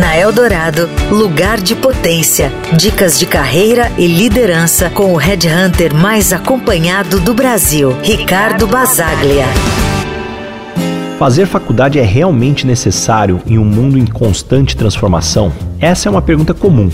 Na Eldorado, lugar de potência. Dicas de carreira e liderança com o headhunter mais acompanhado do Brasil, Ricardo Basaglia. Fazer faculdade é realmente necessário em um mundo em constante transformação? Essa é uma pergunta comum,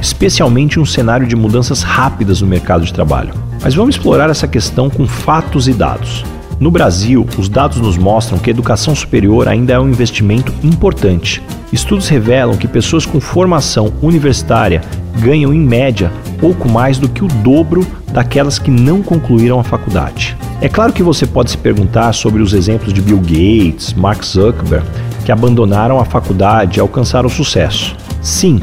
especialmente em um cenário de mudanças rápidas no mercado de trabalho. Mas vamos explorar essa questão com fatos e dados. No Brasil, os dados nos mostram que a educação superior ainda é um investimento importante. Estudos revelam que pessoas com formação universitária ganham, em média, pouco mais do que o dobro daquelas que não concluíram a faculdade. É claro que você pode se perguntar sobre os exemplos de Bill Gates, Mark Zuckerberg, que abandonaram a faculdade e alcançaram sucesso. Sim,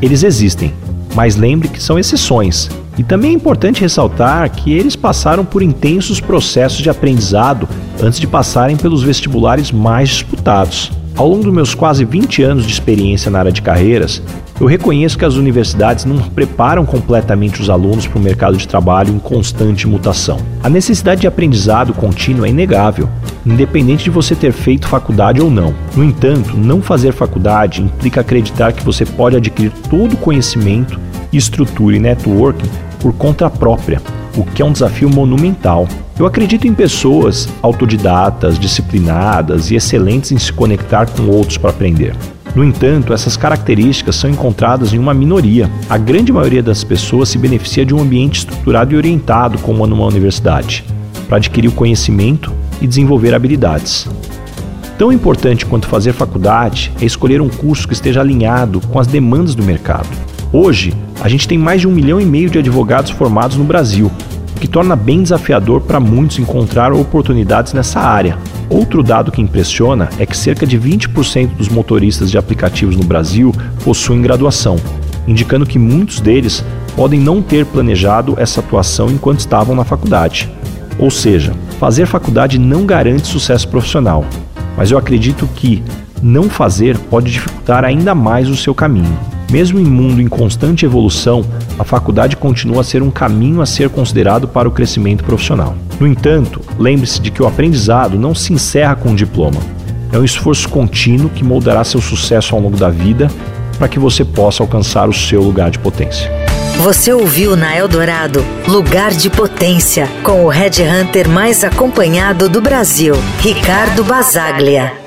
eles existem, mas lembre que são exceções e também é importante ressaltar que eles passaram por intensos processos de aprendizado antes de passarem pelos vestibulares mais disputados. Ao longo dos meus quase 20 anos de experiência na área de carreiras, eu reconheço que as universidades não preparam completamente os alunos para o mercado de trabalho em constante mutação. A necessidade de aprendizado contínuo é inegável, independente de você ter feito faculdade ou não. No entanto, não fazer faculdade implica acreditar que você pode adquirir todo o conhecimento, estrutura e networking por conta própria, o que é um desafio monumental. Eu acredito em pessoas autodidatas, disciplinadas e excelentes em se conectar com outros para aprender. No entanto, essas características são encontradas em uma minoria. A grande maioria das pessoas se beneficia de um ambiente estruturado e orientado, como numa universidade, para adquirir o conhecimento e desenvolver habilidades. Tão importante quanto fazer faculdade é escolher um curso que esteja alinhado com as demandas do mercado. Hoje, a gente tem mais de um milhão e meio de advogados formados no Brasil, o que torna bem desafiador para muitos encontrar oportunidades nessa área. Outro dado que impressiona é que cerca de 20% dos motoristas de aplicativos no Brasil possuem graduação, indicando que muitos deles podem não ter planejado essa atuação enquanto estavam na faculdade. Ou seja, fazer faculdade não garante sucesso profissional, mas eu acredito que não fazer pode dificultar ainda mais o seu caminho. Mesmo em mundo em constante evolução, a faculdade continua a ser um caminho a ser considerado para o crescimento profissional. No entanto, lembre-se de que o aprendizado não se encerra com o um diploma. É um esforço contínuo que moldará seu sucesso ao longo da vida para que você possa alcançar o seu lugar de potência. Você ouviu na Eldorado Lugar de Potência, com o Red Hunter mais acompanhado do Brasil, Ricardo Basaglia.